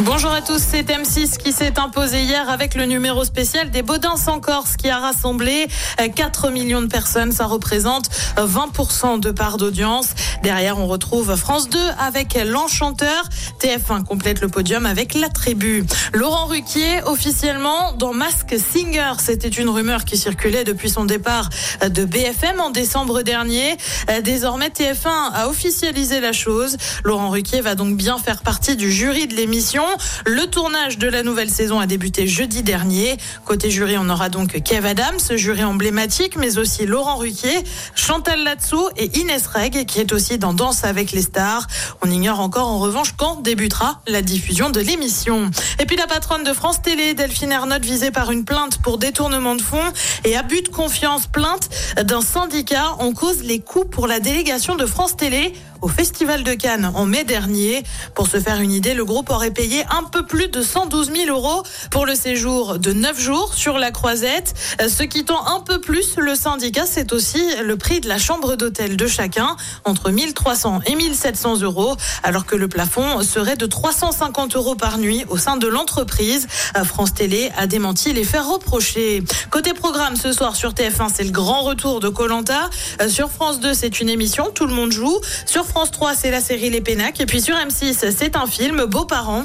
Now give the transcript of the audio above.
Bonjour à tous, c'est M6 qui s'est imposé hier avec le numéro spécial des Baudins en Corse qui a rassemblé 4 millions de personnes. Ça représente 20% de part d'audience. Derrière, on retrouve France 2 avec l'enchanteur. TF1 complète le podium avec la tribu. Laurent Ruquier, officiellement dans Mask Singer. C'était une rumeur qui circulait depuis son départ de BFM en décembre dernier. Désormais, TF1 a officialisé la chose. Laurent Ruquier va donc bien faire partie du jury de l'émission. Le tournage de la nouvelle saison a débuté jeudi dernier. Côté jury, on aura donc Kev Adams, jury emblématique, mais aussi Laurent Ruquier, Chantal Latsou et Inès Reg, qui est aussi dans Danse avec les stars. On ignore encore en revanche quand débutera la diffusion de l'émission. Et puis la patronne de France Télé, Delphine Ernotte, visée par une plainte pour détournement de fonds et abus de confiance, plainte d'un syndicat en cause les coûts pour la délégation de France Télé au Festival de Cannes en mai dernier. Pour se faire une idée, le groupe aurait payé un peu plus de 112 000 euros pour le séjour de 9 jours sur la croisette. Ce qui tend un peu plus le syndicat, c'est aussi le prix de la chambre d'hôtel de chacun, entre 1300 et 1700 euros, alors que le plafond serait de 350 euros par nuit au sein de l'entreprise. France Télé a démenti les faire reprocher. Côté programme, ce soir sur TF1, c'est le grand retour de Colanta. Sur France 2, c'est une émission, tout le monde joue. Sur France 3, c'est la série Les Pénacs. Et puis sur M6, c'est un film, Beaux-parents,